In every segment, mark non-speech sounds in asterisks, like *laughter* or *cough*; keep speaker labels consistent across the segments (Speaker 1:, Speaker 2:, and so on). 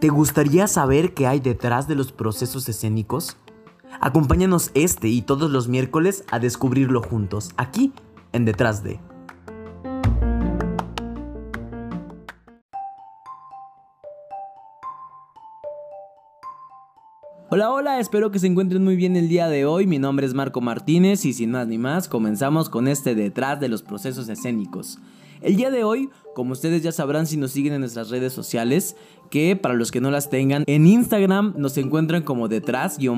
Speaker 1: ¿Te gustaría saber qué hay detrás de los procesos escénicos? Acompáñanos este y todos los miércoles a descubrirlo juntos, aquí en Detrás de. Hola, hola, espero que se encuentren muy bien el día de hoy. Mi nombre es Marco Martínez y sin más ni más, comenzamos con este detrás de los procesos escénicos. El día de hoy, como ustedes ya sabrán si nos siguen en nuestras redes sociales, que para los que no las tengan, en Instagram nos encuentran como detrás-de-pe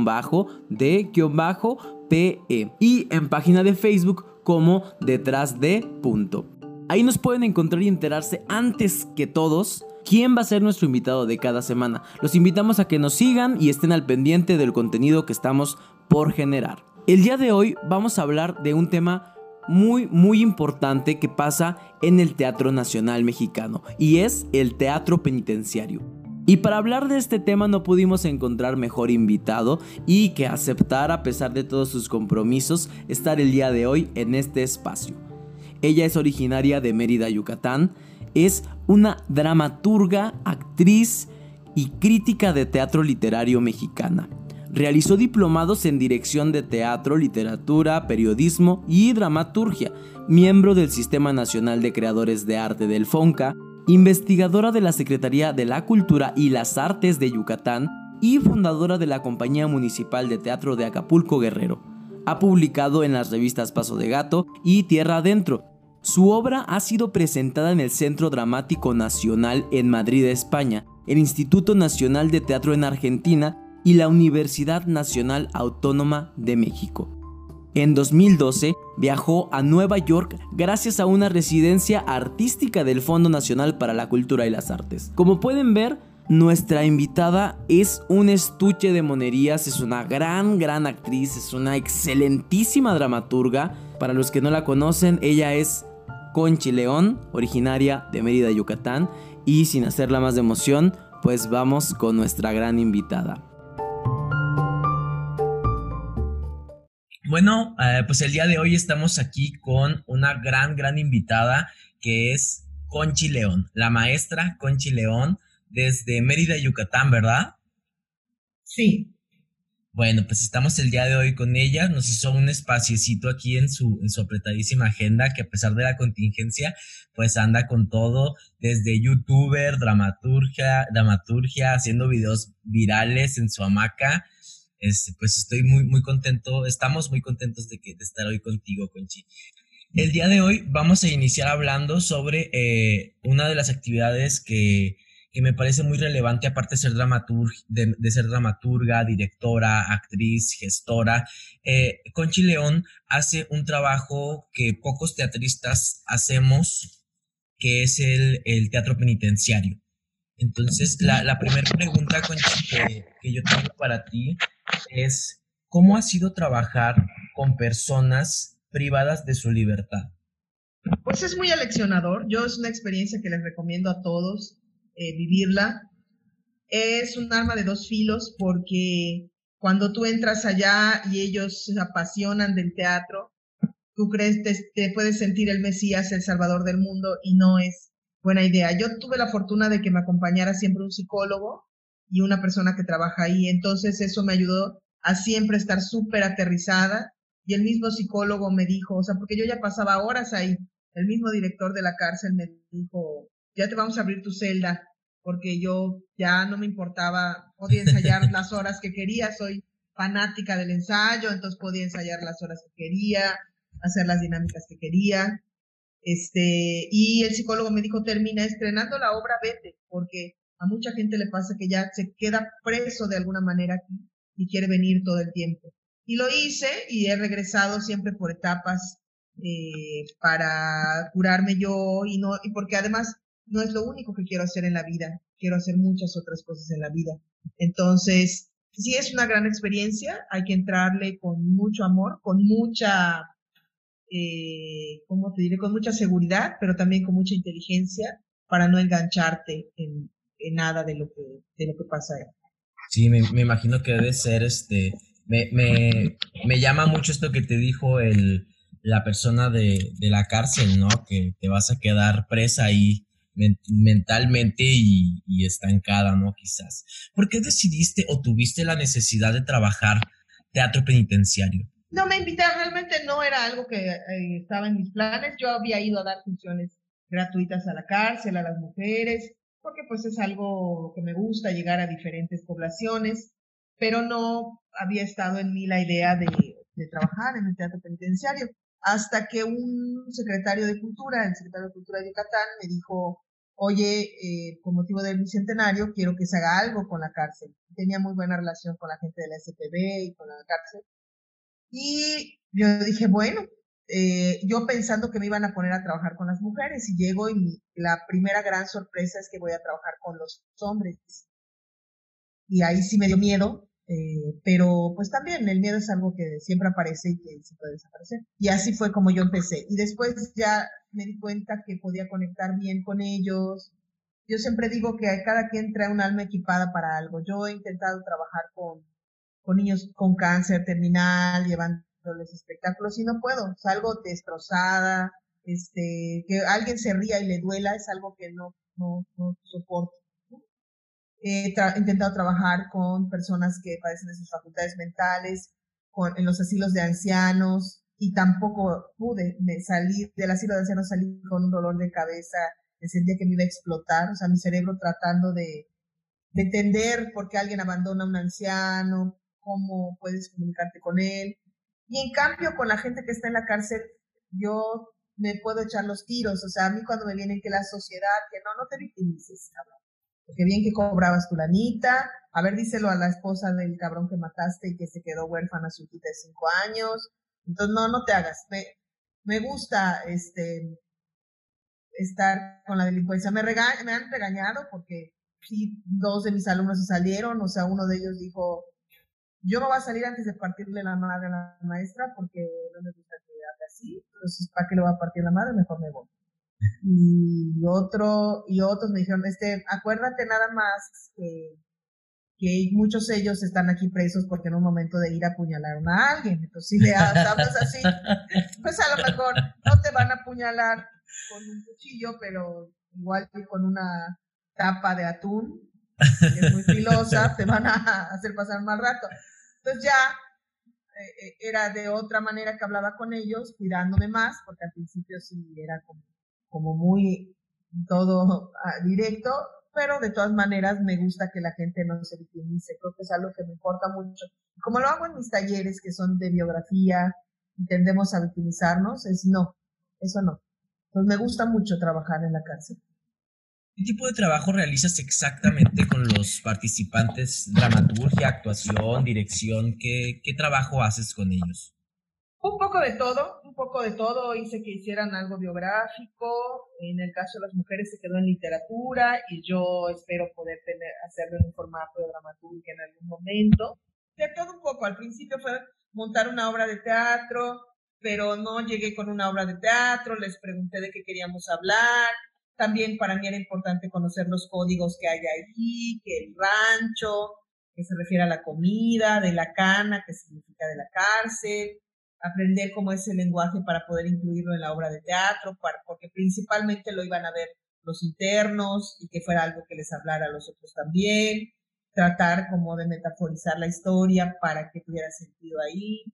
Speaker 1: y en página de Facebook como detrás de punto. Ahí nos pueden encontrar y enterarse antes que todos quién va a ser nuestro invitado de cada semana. Los invitamos a que nos sigan y estén al pendiente del contenido que estamos por generar. El día de hoy vamos a hablar de un tema muy muy importante que pasa en el Teatro Nacional Mexicano y es el teatro penitenciario. Y para hablar de este tema no pudimos encontrar mejor invitado y que aceptar a pesar de todos sus compromisos estar el día de hoy en este espacio. Ella es originaria de Mérida, Yucatán, es una dramaturga, actriz y crítica de teatro literario mexicana. Realizó diplomados en dirección de teatro, literatura, periodismo y dramaturgia, miembro del Sistema Nacional de Creadores de Arte del FONCA, investigadora de la Secretaría de la Cultura y las Artes de Yucatán y fundadora de la Compañía Municipal de Teatro de Acapulco Guerrero. Ha publicado en las revistas Paso de Gato y Tierra Adentro, su obra ha sido presentada en el Centro Dramático Nacional en Madrid, España, el Instituto Nacional de Teatro en Argentina y la Universidad Nacional Autónoma de México. En 2012 viajó a Nueva York gracias a una residencia artística del Fondo Nacional para la Cultura y las Artes. Como pueden ver, nuestra invitada es un estuche de monerías, es una gran, gran actriz, es una excelentísima dramaturga. Para los que no la conocen, ella es Conchi León, originaria de Mérida, Yucatán. Y sin hacerla más de emoción, pues vamos con nuestra gran invitada. Bueno, eh, pues el día de hoy estamos aquí con una gran, gran invitada que es Conchi León, la maestra Conchi León desde Mérida, Yucatán, ¿verdad?
Speaker 2: Sí.
Speaker 1: Bueno, pues estamos el día de hoy con ella, nos hizo un espaciecito aquí en su, en su apretadísima agenda, que a pesar de la contingencia, pues anda con todo, desde youtuber, dramaturgia, dramaturgia, haciendo videos virales en su hamaca. Este, pues estoy muy, muy contento, estamos muy contentos de, que, de estar hoy contigo, Conchi. El día de hoy vamos a iniciar hablando sobre eh, una de las actividades que que me parece muy relevante, aparte de ser, de, ser dramaturga, directora, actriz, gestora. Eh, Conchi León hace un trabajo que pocos teatristas hacemos, que es el, teatro penitenciario. Entonces, la, primera pregunta, Conchi, que, que yo tengo para ti es, ¿cómo ha sido trabajar con personas privadas de su libertad?
Speaker 2: Pues es muy aleccionador. Yo es una experiencia que les recomiendo a todos eh, vivirla. Es un arma de dos filos porque cuando tú entras allá y ellos se apasionan del teatro, tú crees, te, te puedes sentir el Mesías, el Salvador del mundo y no es buena idea. Yo tuve la fortuna de que me acompañara siempre un psicólogo y una persona que trabaja ahí, entonces eso me ayudó a siempre estar súper aterrizada y el mismo psicólogo me dijo, o sea, porque yo ya pasaba horas ahí, el mismo director de la cárcel me dijo, ya te vamos a abrir tu celda, porque yo ya no me importaba, podía ensayar *laughs* las horas que quería, soy fanática del ensayo, entonces podía ensayar las horas que quería, hacer las dinámicas que quería. Este, y el psicólogo me dijo, termina estrenando la obra, vete, porque a mucha gente le pasa que ya se queda preso de alguna manera aquí y quiere venir todo el tiempo. Y lo hice y he regresado siempre por etapas eh, para curarme yo y no, y porque además no es lo único que quiero hacer en la vida, quiero hacer muchas otras cosas en la vida. Entonces, sí es una gran experiencia, hay que entrarle con mucho amor, con mucha, eh, ¿cómo te diré? Con mucha seguridad, pero también con mucha inteligencia para no engancharte en, nada de lo que, de lo que pasa.
Speaker 1: Sí, me, me imagino que debe ser este, me, me, me llama mucho esto que te dijo el,
Speaker 3: la persona de, de, la cárcel, ¿no? Que te vas a quedar presa ahí mentalmente y, estancada, ¿no? Quizás. ¿Por qué decidiste o tuviste la necesidad de trabajar teatro penitenciario?
Speaker 2: No me invitaron, realmente no era algo que eh, estaba en mis planes. Yo había ido a dar funciones gratuitas a la cárcel, a las mujeres, porque pues es algo que me gusta, llegar a diferentes poblaciones, pero no había estado en mí la idea de, de trabajar en el teatro penitenciario, hasta que un secretario de Cultura, el secretario de Cultura de Yucatán, me dijo, oye, eh, con motivo del bicentenario, quiero que se haga algo con la cárcel. Tenía muy buena relación con la gente de la SPB y con la cárcel. Y yo dije, bueno, eh, yo pensando que me iban a poner a trabajar con las mujeres y llego y la primera gran sorpresa es que voy a trabajar con los hombres. Y ahí sí me dio miedo, eh, pero pues también el miedo es algo que siempre aparece y que se puede desaparecer. Y así fue como yo empecé. Y después ya me di cuenta que podía conectar bien con ellos. Yo siempre digo que cada quien trae un alma equipada para algo. Yo he intentado trabajar con con niños con cáncer terminal, llevándoles espectáculos y no puedo, salgo destrozada, este, que alguien se ría y le duela es algo que no, no, no soporto. He intentado trabajar con personas que padecen de sus facultades mentales, con, en los asilos de ancianos, y tampoco pude salir del asilo de ancianos, salí con un dolor de cabeza, me sentía que me iba a explotar, o sea, mi cerebro tratando de, de entender por qué alguien abandona a un anciano, cómo puedes comunicarte con él. Y en cambio, con la gente que está en la cárcel, yo me puedo echar los tiros. O sea, a mí cuando me vienen que la sociedad, que no, no te victimices, cabrón. Porque bien que cobrabas tu lanita. A ver, díselo a la esposa del cabrón que mataste y que se quedó huérfana su hijita de cinco años. Entonces, no, no te hagas. Me, me gusta este estar con la delincuencia. Me, me han regañado porque sí, dos de mis alumnos se salieron. O sea, uno de ellos dijo, yo no voy a salir antes de partirle la madre a la maestra porque no me gusta que haga así, entonces ¿para qué le voy a partir la madre? Mejor me voy. Y otro, y otros me dijeron, este, acuérdate nada más que, que muchos de ellos están aquí presos porque en un momento de ir apuñalaron a alguien. Entonces, si le hablas así, pues a lo mejor no te van a apuñalar con un cuchillo, pero igual que con una tapa de atún, que es muy filosa, *laughs* te van a hacer pasar un mal rato. Entonces ya eh, eh, era de otra manera que hablaba con ellos, cuidándome más, porque al principio sí era como, como muy todo ah, directo, pero de todas maneras me gusta que la gente no se victimice, creo que es algo que me importa mucho. Como lo hago en mis talleres que son de biografía tendemos a victimizarnos, es no, eso no. Entonces me gusta mucho trabajar en la cárcel.
Speaker 3: ¿Qué tipo de trabajo realizas exactamente con los participantes? Dramaturgia, actuación, dirección. ¿Qué, qué trabajo haces con ellos?
Speaker 2: Un poco de todo, un poco de todo. Hice que hicieran algo biográfico. En el caso de las mujeres se quedó en literatura y yo espero poder hacerlo en un formato de dramaturgia en algún momento. De todo un poco. Al principio fue montar una obra de teatro, pero no llegué con una obra de teatro. Les pregunté de qué queríamos hablar también para mí era importante conocer los códigos que hay ahí, que el rancho, que se refiere a la comida, de la cana, que significa de la cárcel, aprender cómo es el lenguaje para poder incluirlo en la obra de teatro, porque principalmente lo iban a ver los internos y que fuera algo que les hablara a los otros también, tratar como de metaforizar la historia para que tuviera sentido ahí.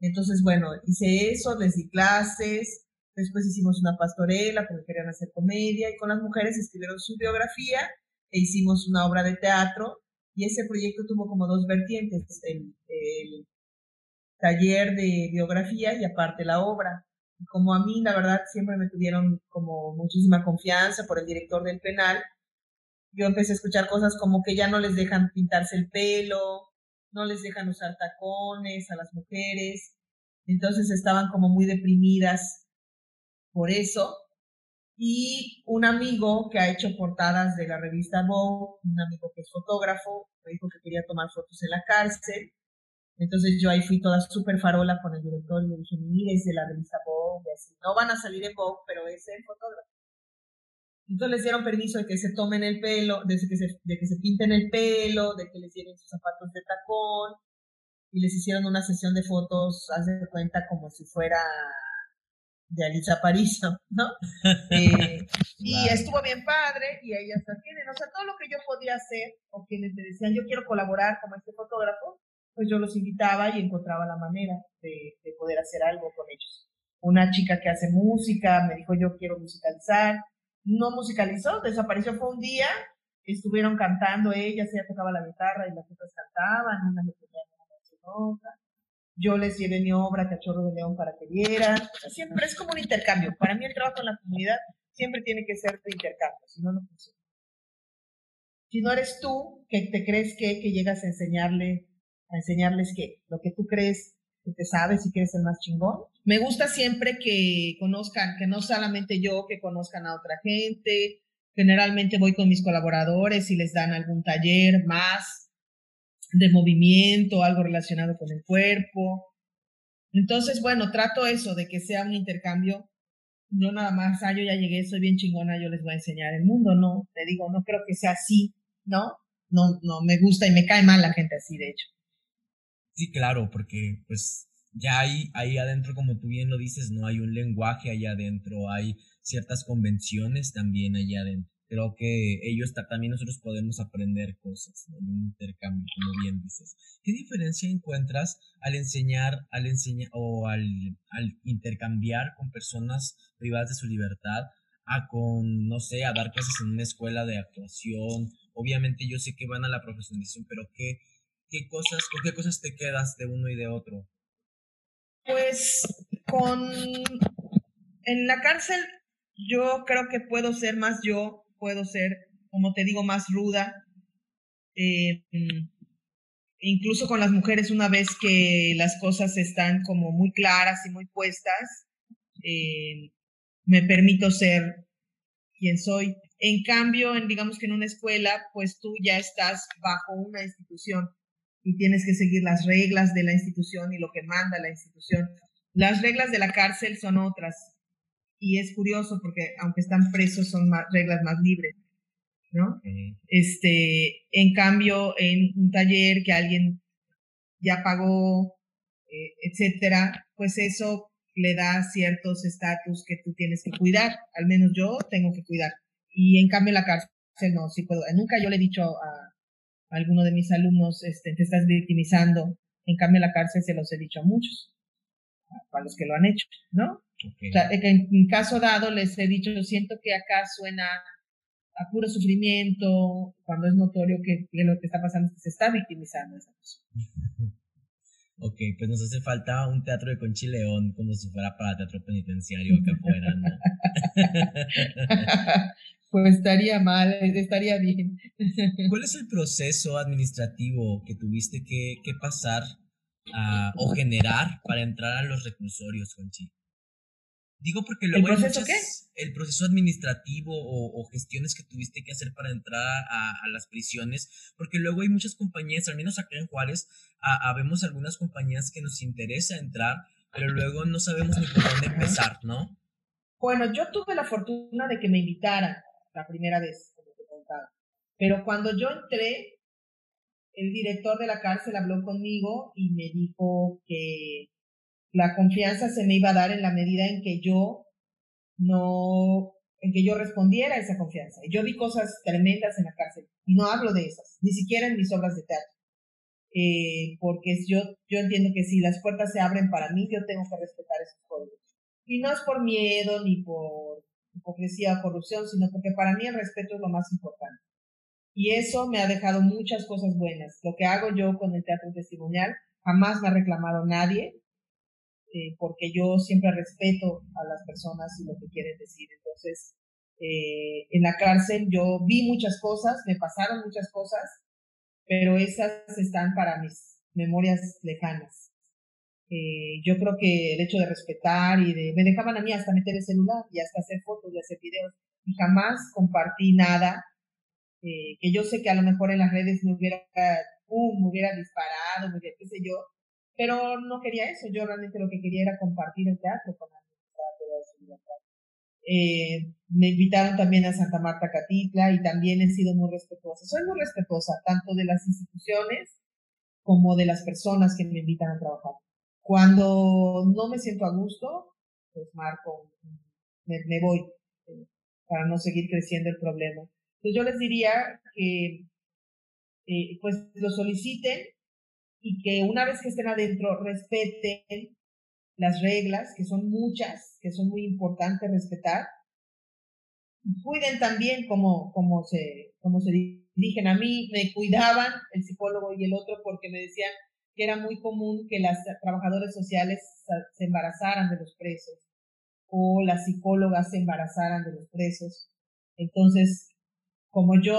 Speaker 2: Entonces, bueno, hice eso, les di clases, Después hicimos una pastorela porque querían hacer comedia y con las mujeres escribieron su biografía e hicimos una obra de teatro y ese proyecto tuvo como dos vertientes, el, taller de biografía y aparte la obra. Como a mí, la verdad, siempre me tuvieron como muchísima confianza por el director del penal, yo empecé a escuchar cosas como que ya no les dejan pintarse el pelo, no les dejan usar tacones a las mujeres, entonces estaban como muy deprimidas por eso. Y un amigo que ha hecho portadas de la revista Vogue, un amigo que es fotógrafo, me dijo que quería tomar fotos en la cárcel. Entonces yo ahí fui toda súper farola con el director y le dije, mire, es de la revista Vogue, así. No van a salir en Vogue, pero es el fotógrafo. Entonces les dieron permiso de que se tomen el pelo, de que se, de que se pinten el pelo, de que les lleven sus zapatos de tacón, y les hicieron una sesión de fotos, haz de cuenta como si fuera de Alisa Pariso, ¿no? *laughs* Eh, y estuvo bien padre y ellas la tienen. O sea, todo lo que yo podía hacer, o quienes me decían, yo quiero colaborar como este fotógrafo, pues yo los invitaba y encontraba la manera de, de poder hacer algo con ellos. Una chica que hace música me dijo, yo quiero musicalizar. No musicalizó, desapareció fue un día, estuvieron cantando ellas, ella tocaba la guitarra y las otras cantaban, una le ponían una otra yo les llevé mi obra Cachorro de León para que vieran. siempre es como un intercambio. Para mí el trabajo en la comunidad siempre tiene que ser de intercambio, si no, no funciona. Si no eres tú que te crees que, que llegas a enseñarle, a enseñarles que lo que tú crees que te sabes y que eres el más chingón. Me gusta siempre que conozcan, que no solamente yo, que conozcan a otra gente. Generalmente voy con mis colaboradores y les dan algún taller más de movimiento, algo relacionado con el cuerpo. Entonces, bueno, trato eso, de que sea un intercambio, no nada más, ah, yo ya llegué, soy bien chingona, yo les voy a enseñar el mundo, no, te digo, no creo que sea así, ¿no? No, no, me gusta y me cae mal la gente así, de hecho.
Speaker 3: Sí, claro, porque pues ya hay ahí adentro, como tú bien lo dices, no hay un lenguaje allá adentro, hay ciertas convenciones también allá adentro creo que ellos también nosotros podemos aprender cosas en un intercambio, como bien dices. ¿Qué diferencia encuentras al enseñar, al enseñar o al, al intercambiar con personas privadas de su libertad a con, no sé, a dar clases en una escuela de actuación? Obviamente yo sé que van a la profesionalización, pero ¿qué, qué cosas, con qué cosas te quedas de uno y de otro?
Speaker 2: Pues con en la cárcel yo creo que puedo ser más yo puedo ser, como te digo, más ruda. Eh, incluso con las mujeres, una vez que las cosas están como muy claras y muy puestas, eh, me permito ser quien soy. En cambio, en, digamos que en una escuela, pues tú ya estás bajo una institución y tienes que seguir las reglas de la institución y lo que manda la institución. Las reglas de la cárcel son otras y es curioso porque aunque están presos son reglas más libres, ¿no? Este, en cambio, en un taller que alguien ya pagó, eh, etcétera, pues eso le da ciertos estatus que tú tienes que cuidar, al menos yo tengo que cuidar. Y en cambio la cárcel no, sí puedo. Nunca yo le he dicho a alguno de mis alumnos, este, te estás victimizando. En cambio la cárcel se los he dicho a muchos, a los que lo han hecho, ¿no? en, caso dado les he dicho, siento que acá suena a puro sufrimiento, cuando es notorio que, lo que está pasando es que se está victimizando esa persona. *laughs*
Speaker 3: Ok, pues nos hace falta un teatro de Conchileón como si fuera para teatro penitenciario acá *laughs* afuera, ¿no? *laughs*
Speaker 2: pues estaría mal, estaría bien.
Speaker 3: ¿Cuál es el proceso administrativo que tuviste que, que pasar a, o generar para entrar a los reclusorios, Conchi? Digo porque luego
Speaker 2: ¿El proceso qué?
Speaker 3: El proceso administrativo o, gestiones que tuviste que hacer para entrar a, las prisiones, porque luego hay muchas compañías, al menos acá en Juárez, habemos algunas compañías que nos interesa entrar, pero luego no sabemos ni por dónde empezar, ¿no?
Speaker 2: Bueno, yo tuve la fortuna de que me invitaran la primera vez, como te contaba. Pero cuando yo entré, el director de la cárcel habló conmigo y me dijo que la confianza se me iba a dar en la medida en que yo no, en que yo respondiera a esa confianza. Y yo vi cosas tremendas en la cárcel y no hablo de esas, ni siquiera en mis obras de teatro. Eh, porque yo, yo entiendo que si las puertas se abren para mí, yo tengo que respetar esos códigos. Y no es por miedo ni por hipocresía o corrupción, sino porque para mí el respeto es lo más importante. Y eso me ha dejado muchas cosas buenas. Lo que hago yo con el teatro testimonial, jamás me ha reclamado nadie, eh, porque yo siempre respeto a las personas y lo que quieren decir. Entonces, eh, en la cárcel yo vi muchas cosas, me pasaron muchas cosas, pero esas están para mis memorias lejanas. Eh, yo creo que el hecho de respetar y de, me dejaban a mí hasta meter el celular y hasta hacer fotos y hacer videos y jamás compartí nada que yo sé que a lo mejor en las redes me hubiera, uh, me hubiera disparado, me hubiera, qué sé yo, pero no quería eso, yo realmente lo que quería era compartir el teatro con la eh, me invitaron también a Santa Marta Catitla y también he sido muy respetuosa. Soy muy respetuosa tanto de las instituciones como de las personas que me invitan a trabajar. Cuando no me siento a gusto, pues marco, me, voy eh, para no seguir creciendo el problema. Entonces yo les diría que eh, pues lo soliciten y que una vez que estén adentro respeten las reglas, que son muchas, que son muy importantes respetar. Cuiden también como, como, se, como se dirigen a mí, me cuidaban el psicólogo y el otro porque me decían que era muy común que las trabajadoras sociales se embarazaran de los presos o las psicólogas se embarazaran de los presos. Entonces, como yo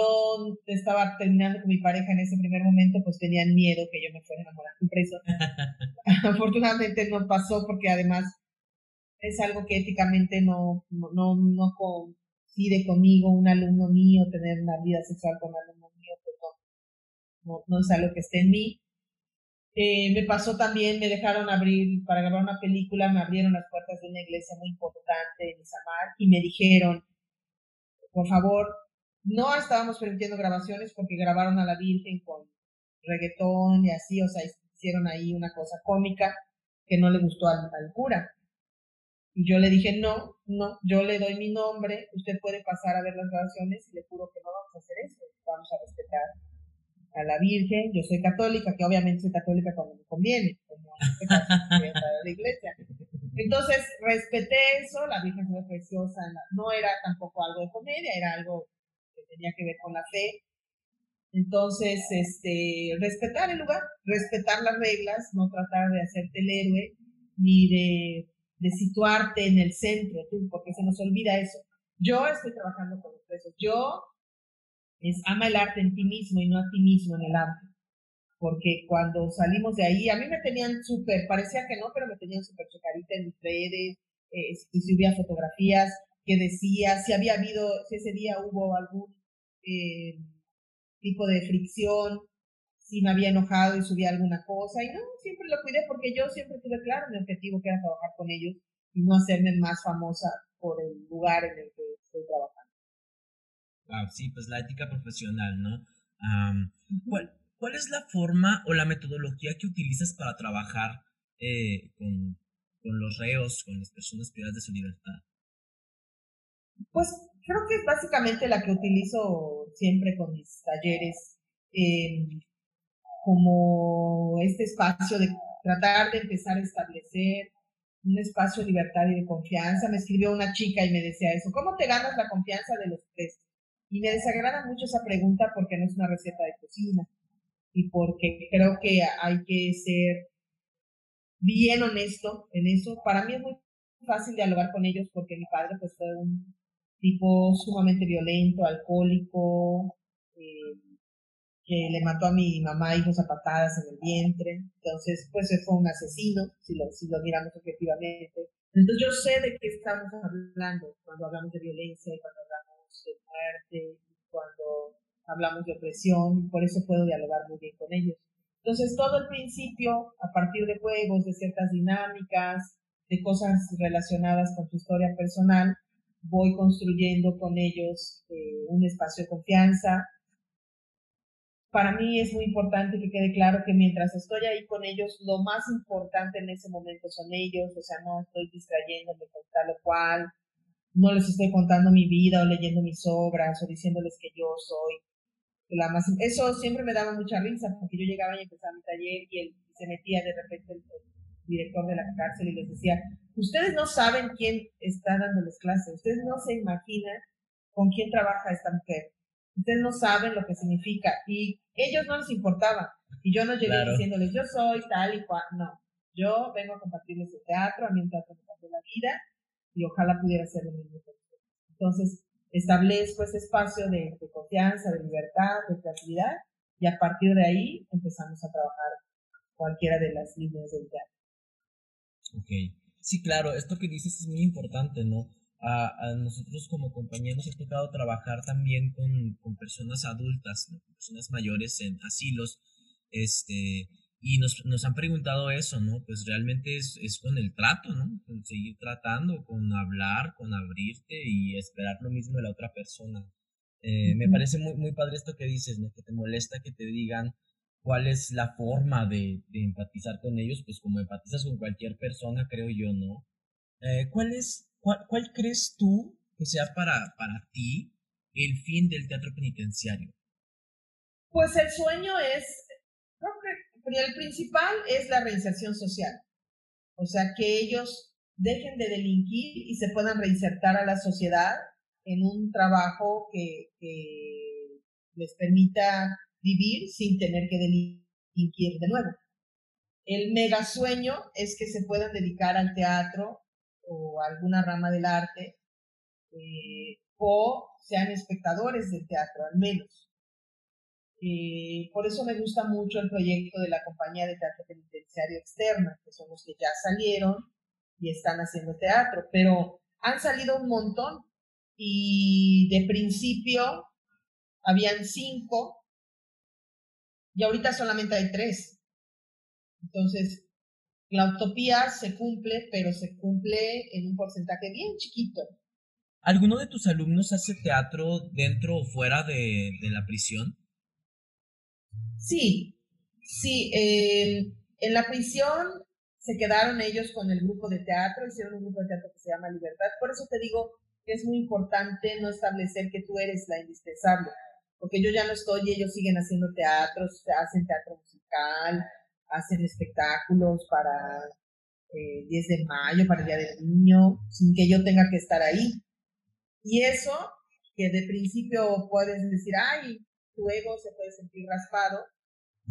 Speaker 2: estaba terminando con mi pareja en ese primer momento, pues tenían miedo que yo me fuera a enamorar de un preso. *laughs* Afortunadamente no pasó porque además es algo que éticamente no, no, no, coincide conmigo, un alumno mío, tener una vida sexual con un alumno mío, pues no, no, es algo que esté en mí. Eh, me pasó también, me dejaron abrir, para grabar una película, me abrieron las puertas de una iglesia muy importante en Isamar y me dijeron, por favor, no estábamos permitiendo grabaciones porque grabaron a la Virgen con reggaetón y así, o sea, hicieron ahí una cosa cómica que no le gustó al, cura. Y yo le dije, no, no, yo le doy mi nombre, usted puede pasar a ver las grabaciones y le juro que no vamos a hacer eso, vamos a respetar a la Virgen, yo soy católica, que obviamente soy católica cuando me conviene, como en este caso, *laughs* la iglesia. Entonces, respeté eso, la Virgen fue preciosa, no era tampoco algo de comedia, era algo tenía que ver con la fe. Entonces, este, respetar el lugar, respetar las reglas, no tratar de hacerte el héroe, ni de, de situarte en el centro, porque se nos olvida eso. Yo estoy trabajando con los presos. Yo es ama el arte en ti mismo y no a ti mismo en el arte. Porque cuando salimos de ahí, a mí me tenían súper, parecía que no, pero me tenían súper chocarita en mis redes, eh, si subía fotografías, que decía si había habido, si ese día hubo algún eh, tipo de fricción, si me había enojado y subía alguna cosa, y no, siempre lo cuidé porque yo siempre tuve claro mi objetivo que era trabajar con ellos y no hacerme más famosa por el lugar en el que estoy trabajando.
Speaker 3: Wow, sí, pues la ética profesional, ¿no? ¿cuál, ¿Cuál es la forma o la metodología que utilizas para trabajar eh, con, con los reos, con las personas privadas de su libertad?
Speaker 2: Pues creo que es básicamente la que utilizo siempre con mis talleres, em, como este espacio de tratar de empezar a establecer un espacio de libertad y de confianza. Me escribió una chica y me decía eso, ¿cómo te ganas la confianza de los tres? Y me desagrada mucho esa pregunta porque no es una receta de cocina y porque creo que hay que ser bien honesto en eso. Para mí es muy fácil dialogar con ellos porque mi padre pues fue un tipo sumamente violento, alcohólico, eh, que le mató a mi mamá hijos a patadas en el vientre. Entonces, pues fue un asesino, si lo, si lo miramos objetivamente. Entonces, yo sé de qué estamos hablando cuando hablamos de violencia y cuando hablamos de muerte, cuando hablamos de opresión, y por eso puedo dialogar muy bien con ellos. Entonces, todo el principio, a partir de juegos, de ciertas dinámicas, de cosas relacionadas con su historia personal, voy construyendo con ellos eh, un espacio de confianza. Para mí es muy importante que quede claro que mientras estoy ahí con ellos, lo más importante en ese momento son ellos, o sea, no estoy distrayéndome con tal o cual, no les estoy contando mi vida o leyendo mis obras o diciéndoles que yo soy la más... Eso siempre me daba mucha risa porque yo llegaba y empezaba mi taller y él se metía de repente el, director de la cárcel y les decía, ustedes no saben quién está dándoles clase, ustedes no se imaginan con quién trabaja esta mujer, ustedes no saben lo que significa y ellos no les importaba y yo no llegué diciéndoles yo soy tal y cual, no, yo vengo a compartirles el teatro, a mí el teatro me cambió la vida y ojalá pudiera ser lo mismo Entonces, establezco ese espacio de, de confianza, de libertad, de creatividad y a partir de ahí empezamos a trabajar cualquiera de las líneas del teatro.
Speaker 3: Ok. Sí, claro, esto que dices es muy importante, ¿no? A, nosotros como compañía nos ha tocado trabajar también con, con personas adultas, ¿no? personas mayores en asilos, este, y nos, nos, han preguntado eso, ¿no? Pues realmente es, es, con el trato, ¿no? Con seguir tratando, con hablar, con abrirte y esperar lo mismo de la otra persona. Eh, me parece muy, muy padre esto que dices, ¿no? Que te molesta que te digan, cuál es la forma de, empatizar con ellos, pues como empatizas con cualquier persona, creo yo, ¿no? eh, ¿cuál, es, cuál, crees tú que sea para, para ti el fin del teatro penitenciario?
Speaker 2: Pues el sueño es, el principal es la reinserción social. O sea, que ellos dejen de delinquir y se puedan reinsertar a la sociedad en un trabajo que, les permita vivir sin tener que delinquir de nuevo. El mega sueño es que se puedan dedicar al teatro o alguna rama del arte eh, o sean espectadores del teatro al menos. Por eso me gusta mucho el proyecto de la compañía de teatro penitenciario externa, que son los que ya salieron y están haciendo teatro, pero han salido un montón y de principio habían cinco y ahorita solamente hay tres. Entonces, la utopía se cumple, pero se cumple en un porcentaje bien chiquito.
Speaker 3: ¿Alguno de tus alumnos hace teatro dentro o fuera de, la prisión?
Speaker 2: Sí, sí. Eh, en la prisión se quedaron ellos con el grupo de teatro, hicieron un grupo de teatro que se llama Libertad. Por eso te digo que es muy importante no establecer que tú eres la indispensable, porque yo ya no estoy y ellos siguen haciendo teatros, hacen teatro musical, hacen espectáculos para eh, 10 de mayo, para el Día del Niño, sin que yo tenga que estar ahí. Y eso, que de principio puedes decir, ay, tu ego se puede sentir raspado,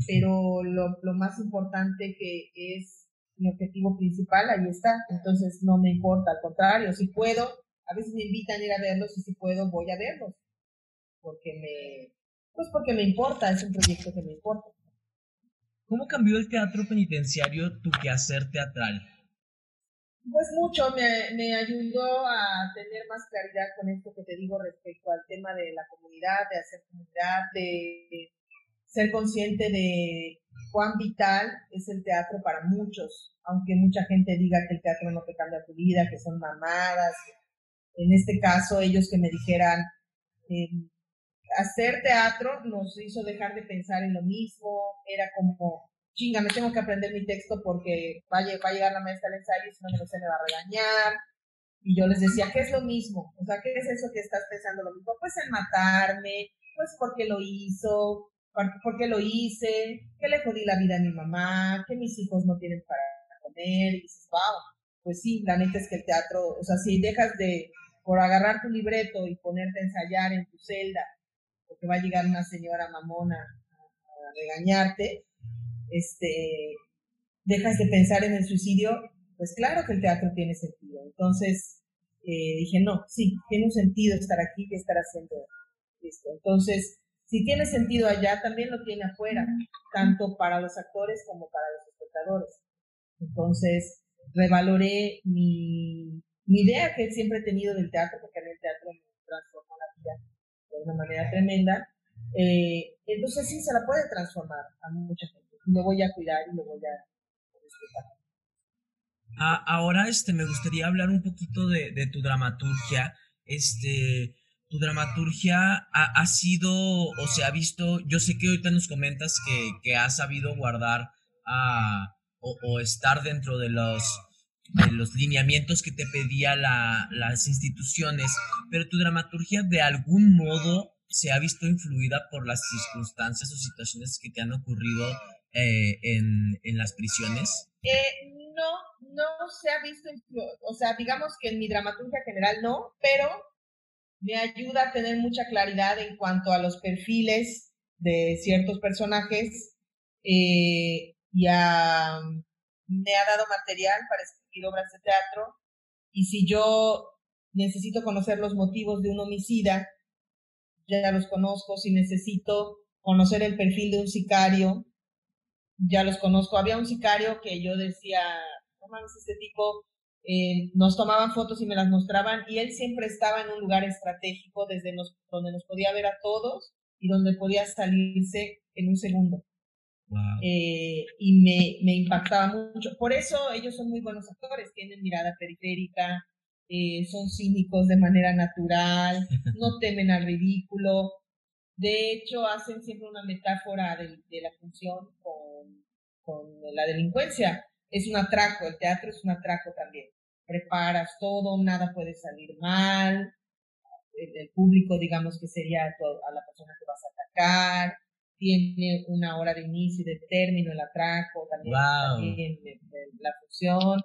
Speaker 2: pero lo, lo más importante que es mi objetivo principal, ahí está. Entonces no me importa, al contrario, si puedo, a veces me invitan a ir a verlos y si puedo voy a verlos. Porque me, pues porque me importa, es un proyecto que me importa.
Speaker 3: ¿Cómo cambió el teatro penitenciario tu quehacer teatral?
Speaker 2: Pues mucho, me, me ayudó a tener más claridad con esto que te digo respecto al tema de la comunidad, de hacer comunidad, de ser consciente de cuán vital es el teatro para muchos, aunque mucha gente diga que el teatro no te cambia tu vida, que son mamadas. En este caso, ellos que me dijeran, em, hacer teatro nos hizo dejar de pensar en lo mismo, era como, chinga, me tengo que aprender mi texto porque va a, llegar la maestra al ensayo y si no me lo me va a regañar. Y yo les decía, ¿qué es lo mismo? O sea, ¿qué es eso que estás pensando lo mismo? Pues en matarme, pues porque lo hizo, por qué lo hice, que le jodí la vida a mi mamá, que mis hijos no tienen para comer, y dices, wow, pues sí, la neta es que el teatro, o sea, si dejas de, por agarrar tu libreto y ponerte a ensayar en tu celda, porque va a llegar una señora mamona a, regañarte, este, dejas de pensar en el suicidio, pues claro que el teatro tiene sentido. Entonces, eh, dije, no, sí, tiene un sentido estar aquí y estar haciendo esto. Entonces, si tiene sentido allá, también lo tiene afuera, tanto para los actores como para los espectadores. Entonces, revaloré mi, idea que siempre he tenido del teatro, porque a mí el teatro me transformó la vida de una manera tremenda. Eh, entonces sí, se la puede transformar a mucha gente. Lo voy a cuidar y lo voy a respetar.
Speaker 3: Ah, ahora este, me gustaría hablar un poquito de, de tu dramaturgia. Este, tu dramaturgia ha, sido o se ha visto, yo sé que ahorita nos comentas que, que has sabido guardar o, estar dentro de los, los lineamientos que te pedía la, las instituciones, pero tu dramaturgia de algún modo se ha visto influida por las circunstancias o situaciones que te han ocurrido eh, en, en, las prisiones?
Speaker 2: Eh, no, no se ha visto, o sea, digamos que en mi dramaturgia general no, pero me ayuda a tener mucha claridad en cuanto a los perfiles de ciertos personajes eh, y me ha dado material para escribir obras de teatro y si yo necesito conocer los motivos de un homicida, ya los conozco, si necesito conocer el perfil de un sicario, ya los conozco. Había un sicario que yo decía, no mames, este tipo eh, nos tomaban fotos y me las mostraban y él siempre estaba en un lugar estratégico desde donde nos podía ver a todos y donde podía salirse en un segundo. Eh, y me, me, impactaba mucho. Por eso ellos son muy buenos actores, tienen mirada periférica, eh, son cínicos de manera natural, *laughs* no temen al ridículo. De hecho, hacen siempre una metáfora de, de la función con, con la delincuencia. Es un atraco, el teatro es un atraco también. preparas todo, nada puede salir mal, el, público, digamos que sería a la persona que vas a atacar, tiene una hora de inicio y de término el atraco, también, la función.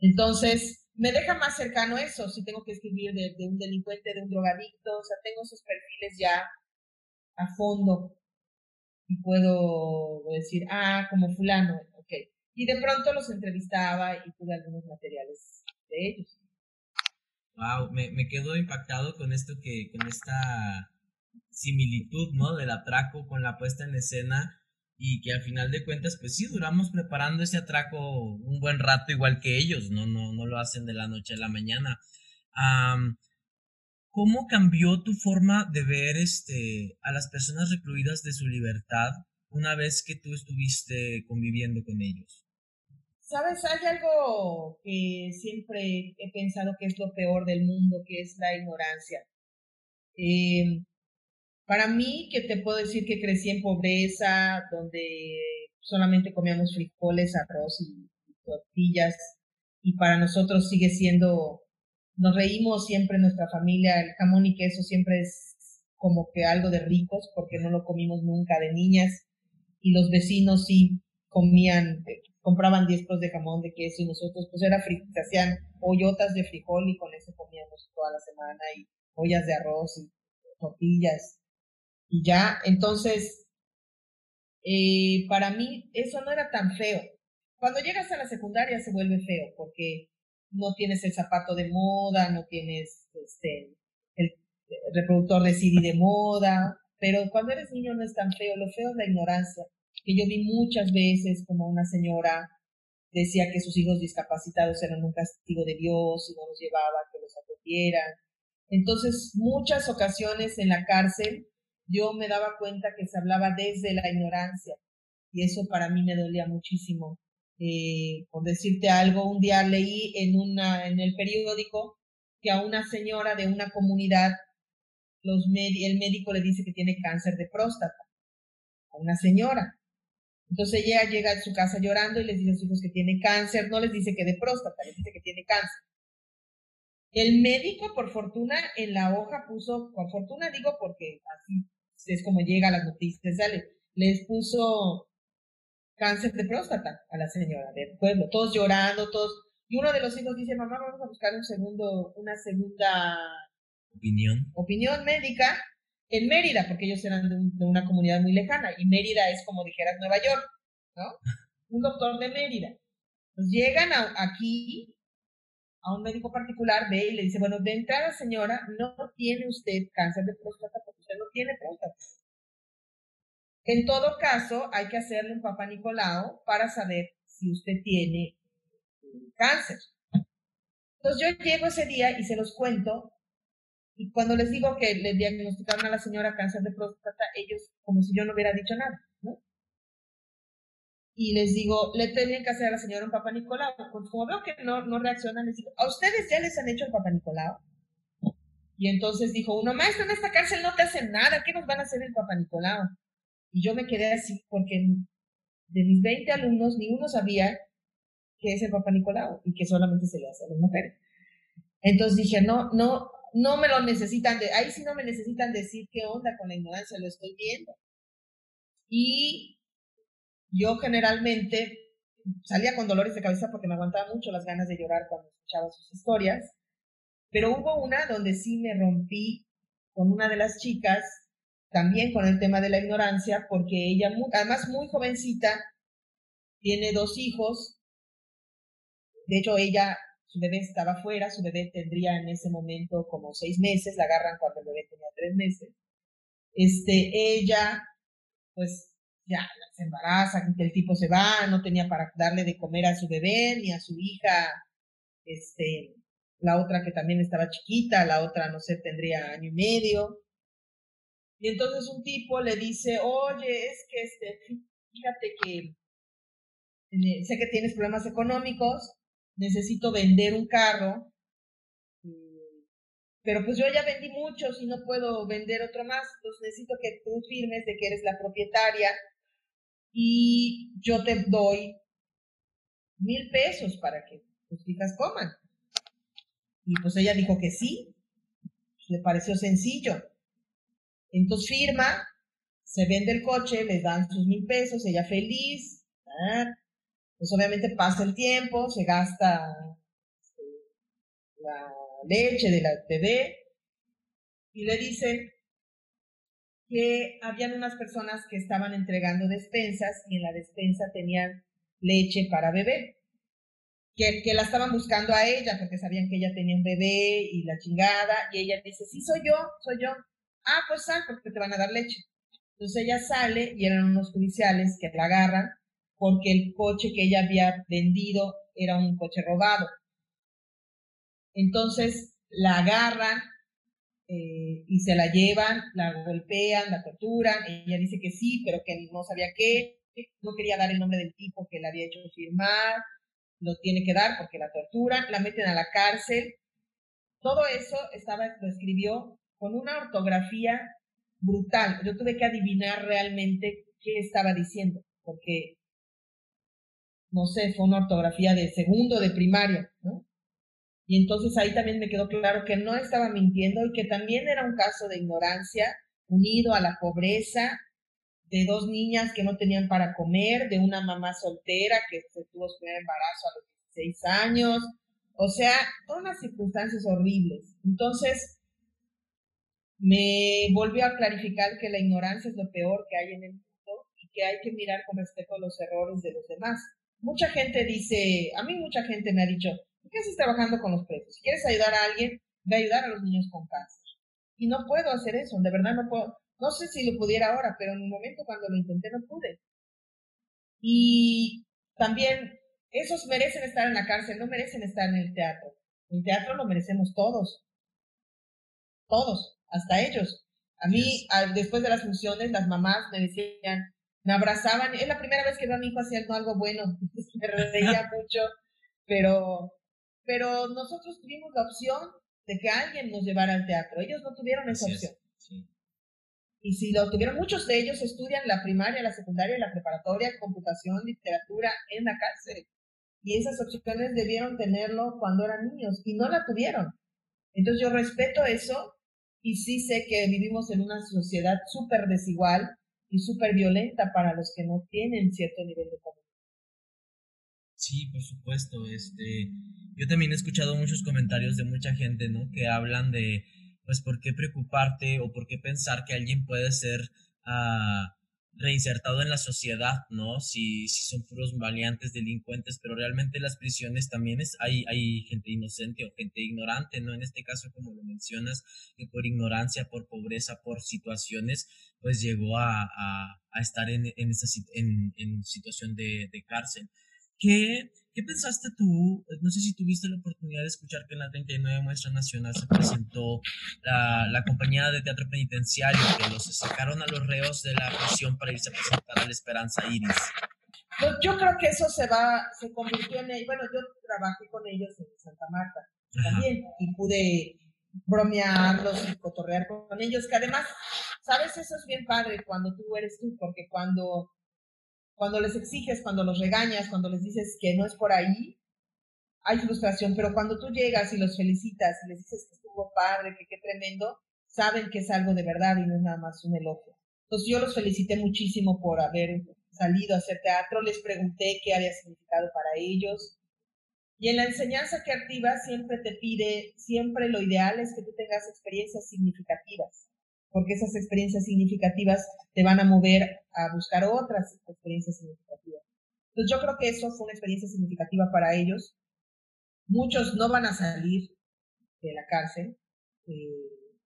Speaker 2: Entonces, me deja más cercano eso, si tengo que escribir de, un delincuente, de un drogadicto, o sea, tengo esos perfiles ya a fondo y puedo decir, ah, como fulano, ok. Y de pronto los entrevistaba y tuve algunos materiales de ellos.
Speaker 3: Wow, me, me quedo impactado con esto que, con esta similitud, ¿no? Del atraco con la puesta en escena y que al final de cuentas, pues sí, duramos preparando ese atraco un buen rato igual que ellos, no, no, no lo hacen de la noche a la mañana. ¿Cómo cambió tu forma de ver este, a las personas recluidas de su libertad una vez que tú estuviste conviviendo con ellos?
Speaker 2: Sabes, hay algo que siempre he pensado que es lo peor del mundo, que es la ignorancia. Eh, para mí, que te puedo decir que crecí en pobreza, donde solamente comíamos frijoles, arroz y, tortillas, y para nosotros sigue siendo, nos reímos siempre en nuestra familia, el jamón y queso siempre es como que algo de ricos, porque no lo comimos nunca de niñas, y los vecinos sí comían, compraban 10 de jamón, de queso, y nosotros pues era se hacían hoyotas de frijol y con eso comíamos toda la semana, y ollas de arroz y tortillas ya, entonces, eh, para mí eso no era tan feo. Cuando llegas a la secundaria se vuelve feo porque no tienes el zapato de moda, no tienes este, el reproductor de CD de moda, pero cuando eres niño no es tan feo, lo feo es la ignorancia, que yo vi muchas veces como una señora decía que sus hijos discapacitados eran un castigo de Dios y no los llevaba que los atendieran. Entonces, muchas ocasiones en la cárcel yo me daba cuenta que se hablaba desde la ignorancia y eso para mí me dolía muchísimo. Eh, por decirte algo, un día leí en, una, en el periódico que a una señora de una comunidad los el médico le dice que tiene cáncer de próstata, a una señora. Entonces ella llega a su casa llorando y les dice a sus hijos que tiene cáncer, no les dice que de próstata, les dice que tiene cáncer. El médico, por fortuna, en la hoja puso, por fortuna digo porque así es como llega a las noticias, sale, les puso cáncer de próstata a la señora del pueblo, todos llorando, todos, y uno de los hijos dice, mamá, vamos a buscar un segundo, una segunda
Speaker 3: opinión,
Speaker 2: opinión médica en Mérida, porque ellos eran de, una comunidad muy lejana, y Mérida es como dijeras Nueva York, ¿no? *laughs* Un doctor de Mérida. Pues llegan aquí a un médico particular, ve y le dice, bueno, de entrada señora, no tiene usted cáncer de próstata usted no tiene próstata. En todo caso, hay que hacerle un papá Nicolau para saber si usted tiene cáncer. Entonces yo llego ese día y se los cuento y cuando les digo que le diagnosticaron a la señora cáncer de próstata, ellos como si yo no hubiera dicho nada, ¿no? Y les digo, le tienen que hacer a la señora un papá Nicolau. Pues como veo que no, no reaccionan, les digo, ¿a ustedes ya les han hecho el papá Nicolau? Y entonces dijo uno, maestro, en esta cárcel no te hacen nada, ¿qué nos van a hacer el Papa Nicolau? Y yo me quedé así porque de mis 20 alumnos, ni uno sabía qué es el Papa Nicolau y que solamente se le hace a las mujeres. Entonces dije, no, no, no me lo necesitan, de, ahí sí no me necesitan decir qué onda con la ignorancia, lo estoy viendo. Y yo generalmente salía con dolores de cabeza porque me aguantaba mucho las ganas de llorar cuando escuchaba sus historias. Pero hubo una donde sí me rompí con una de las chicas, también con el tema de la ignorancia, porque ella, además muy jovencita, tiene dos hijos. De hecho, ella, su bebé estaba fuera, su bebé tendría en ese momento como seis meses, la agarran cuando el bebé tenía tres meses. Este, ella, pues ya se embaraza, el tipo se va, no tenía para darle de comer a su bebé ni a su hija, este, la otra que también estaba chiquita, la otra, no sé, tendría año y medio. Y entonces un tipo le dice, oye, es que este, fíjate que eh, sé que tienes problemas económicos, necesito vender un carro, pero pues yo ya vendí muchos y no puedo vender otro más, entonces necesito que tú firmes de que eres la propietaria y yo te doy mil pesos para que tus hijas coman. Y pues ella dijo que sí, le pareció sencillo. Entonces firma, se vende el coche, le dan sus mil pesos, ella feliz. Pues obviamente pasa el tiempo, se gasta este, la leche de la bebé y le dicen que habían unas personas que estaban entregando despensas y en la despensa tenían leche para bebé. Que, la estaban buscando a ella porque sabían que ella tenía un bebé y la chingada. Y ella dice, sí, soy yo, soy yo. Ah, pues sal porque te van a dar leche. Entonces ella sale y eran unos judiciales que la agarran porque el coche que ella había vendido era un coche robado. Entonces la agarran eh, y se la llevan, la golpean, la torturan. Ella dice que sí, pero que no sabía qué, no quería dar el nombre del tipo que la había hecho firmar, lo tiene que dar porque la torturan, la meten a la cárcel. Todo eso estaba, lo escribió con una ortografía brutal. Yo tuve que adivinar realmente qué estaba diciendo, porque, no sé, fue una ortografía de segundo de primario, ¿no? Y entonces ahí también me quedó claro que no estaba mintiendo y que también era un caso de ignorancia unido a la pobreza de dos niñas que no tenían para comer, de una mamá soltera que se tuvo su primer embarazo a los 16 años, o sea, todas las circunstancias horribles. Entonces, me volvió a clarificar que la ignorancia es lo peor que hay en el mundo y que hay que mirar con respecto a los errores de los demás. Mucha gente dice, a mí mucha gente me ha dicho, qué haces trabajando con los presos? Si quieres ayudar a alguien, ve a ayudar a los niños con cáncer. Y no puedo hacer eso, de verdad no puedo. No sé si lo pudiera ahora, pero en un momento cuando lo intenté no pude. Y también esos merecen estar en la cárcel, no merecen estar en el teatro. El teatro lo merecemos todos. Todos, hasta ellos. A mí, después de las funciones, las mamás me decían, me abrazaban. Es la primera vez que veo a mi hijo haciendo algo bueno. *laughs* me reía *laughs* mucho, pero pero nosotros tuvimos la opción de que alguien nos llevara al teatro. Ellos no tuvieron esa opción. Y si lo tuvieron, muchos de ellos estudian la primaria, la secundaria, la preparatoria, computación, literatura en la cárcel. Y esas opciones debieron tenerlo cuando eran niños y no la tuvieron. Entonces yo respeto eso y sí sé que vivimos en una sociedad súper desigual y súper violenta para los que no tienen cierto nivel de comunicación.
Speaker 3: Sí, por supuesto. Este, yo también he escuchado muchos comentarios de mucha gente, ¿no? Que hablan de, pues, por qué preocuparte o por qué pensar que alguien puede ser ah, reinsertado en la sociedad, ¿no? Si, si son puros valientes delincuentes, pero realmente las prisiones también es, hay, hay gente inocente o gente ignorante, ¿no? En este caso, como lo mencionas, que por ignorancia, por pobreza, por situaciones, pues llegó a, a, estar en, en, esa, en, situación de, de cárcel. ¿Qué, ¿Qué pensaste tú? No sé si tuviste la oportunidad de escuchar que en la 39 Muestra Nacional se presentó la, la compañía de teatro penitenciario, que los sacaron a los reos de la prisión para irse a presentar a la Esperanza Iris.
Speaker 2: Yo, creo que eso se va, se convirtió en, bueno, yo trabajé con ellos en Santa Marta también y pude bromearlos y cotorrear con ellos, que además, sabes, eso es bien padre cuando tú eres tú, porque cuando cuando les exiges, cuando los regañas, cuando les dices que no es por ahí, hay frustración, pero cuando tú llegas y los felicitas y les dices que estuvo padre, que qué tremendo, saben que es algo de verdad y no es nada más un elogio. Entonces yo los felicité muchísimo por haber salido a hacer teatro, les pregunté qué había significado para ellos. Y en la enseñanza creativa siempre te pide, siempre lo ideal es que tú tengas experiencias significativas porque esas experiencias significativas te van a mover a buscar otras experiencias significativas. Entonces yo creo que eso fue una experiencia significativa para ellos. Muchos no van a salir de la cárcel, eh,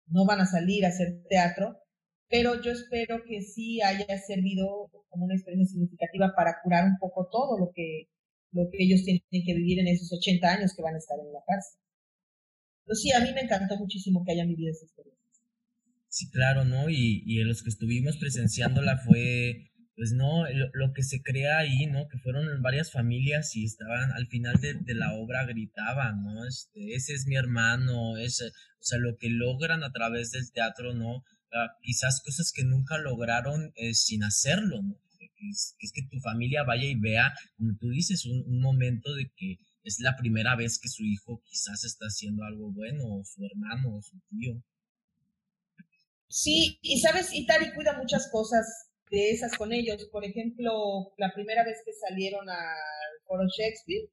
Speaker 2: no van a salir a hacer teatro, pero yo espero que sí haya servido como una experiencia significativa para curar un poco todo lo que, lo que ellos tienen que vivir en esos 80 años que van a estar en la cárcel. Entonces sí, a mí me encantó muchísimo que hayan vivido esa experiencia.
Speaker 3: Sí, claro, ¿no? Y, y en los que estuvimos presenciándola fue, pues no, lo, que se crea ahí, ¿no? Que fueron varias familias y estaban al final de, de la obra gritaban, ¿no? Este, ese es mi hermano, ese, o sea, lo que logran a través del teatro, ¿no? Ah, quizás cosas que nunca lograron eh, sin hacerlo, ¿no? Que es, que tu familia vaya y vea, como tú dices, un, un momento de que es la primera vez que su hijo quizás está haciendo algo bueno, o su hermano, o su tío.
Speaker 2: Sí, y sabes, Itari cuida muchas cosas de esas con ellos. Por ejemplo, la primera vez que salieron al foro Shakespeare,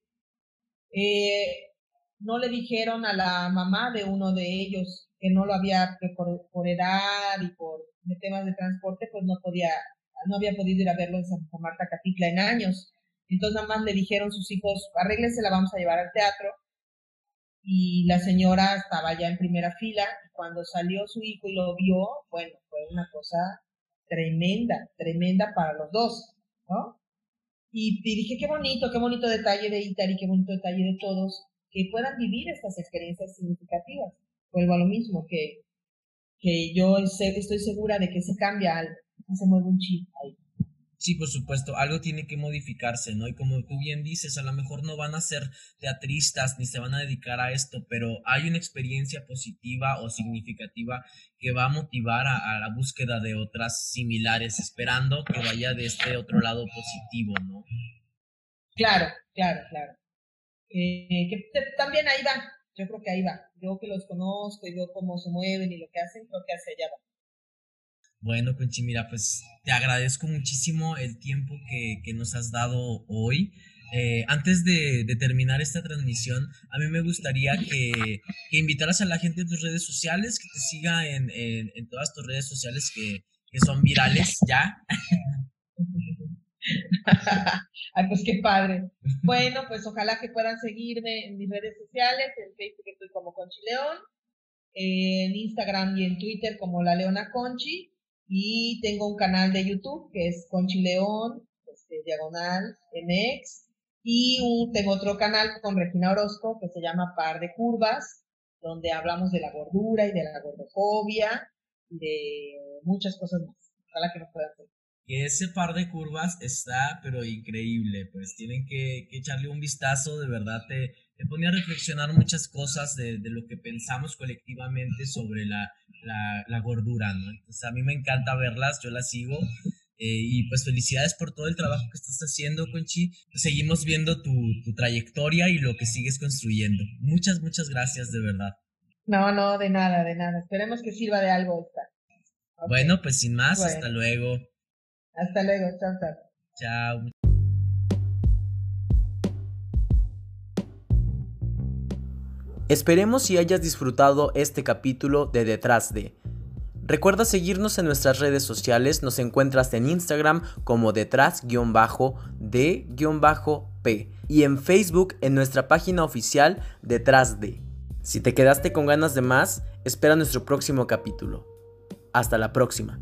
Speaker 2: eh, no le dijeron a la mamá de uno de ellos que no lo había, por, edad y por temas de transporte, pues no podía, no había podido ir a verlo en Santa Marta Catitla en años. Entonces nada más le dijeron sus hijos, arréglense, la vamos a llevar al teatro. Y la señora estaba ya en primera fila y cuando salió su hijo y lo vio, bueno, fue una cosa tremenda, tremenda para los dos, ¿no? Y, dije, qué bonito, qué bonito detalle de Itari, qué bonito detalle de todos, que puedan vivir estas experiencias significativas. Vuelvo a lo mismo, que, que yo estoy segura de que se cambia algo, se mueve un chip ahí.
Speaker 3: Sí, por supuesto, algo tiene que modificarse, ¿no? Y como tú bien dices, a lo mejor no van a ser teatristas ni se van a dedicar a esto, pero hay una experiencia positiva o significativa que va a motivar a, la búsqueda de otras similares, esperando que vaya de este otro lado positivo, ¿no?
Speaker 2: Claro, claro, claro. Eh, que también ahí va, yo creo que ahí va. Yo que los conozco y veo cómo se mueven y lo que hacen, creo que hacia allá va.
Speaker 3: Bueno, Conchi, mira, pues te agradezco muchísimo el tiempo que, que nos has dado hoy. Eh, antes de, terminar esta transmisión, a mí me gustaría que, que, invitaras a la gente en tus redes sociales, que te siga en, en, en todas tus redes sociales que, que son virales ya. *laughs*
Speaker 2: Ay, pues qué padre. Bueno, pues ojalá que puedan seguirme en mis redes sociales, en Facebook estoy como Conchi León, en Instagram y en Twitter como La Leona Conchi, y tengo un canal de YouTube que es Conchi León, este, diagonal MX. Y tengo otro canal con Regina Orozco que se llama Par de Curvas, donde hablamos de la gordura y de la gordofobia y de muchas cosas más. Ojalá que nos puedan hacer.
Speaker 3: Que ese par de curvas está, pero increíble. Pues tienen que, que echarle un vistazo, de verdad te, te pone a reflexionar muchas cosas de, de lo que pensamos colectivamente sobre la, la, la gordura, ¿no? Entonces a mí me encanta verlas, yo las sigo. Eh, y pues felicidades por todo el trabajo que estás haciendo, Conchi. Seguimos viendo tu, tu, trayectoria y lo que sigues construyendo. Muchas, muchas gracias, de verdad.
Speaker 2: No, no, de nada, de nada. Esperemos que sirva de algo esta.
Speaker 3: Bueno, pues sin más, hasta luego.
Speaker 2: Hasta luego, chao, chao.
Speaker 3: Chao.
Speaker 1: Esperemos si hayas disfrutado este capítulo de Detrás de. Recuerda seguirnos en nuestras redes sociales, nos encuentras en Instagram como detrás-de-p y en Facebook en nuestra página oficial Detrás de. Si te quedaste con ganas de más, espera nuestro próximo capítulo. Hasta la próxima.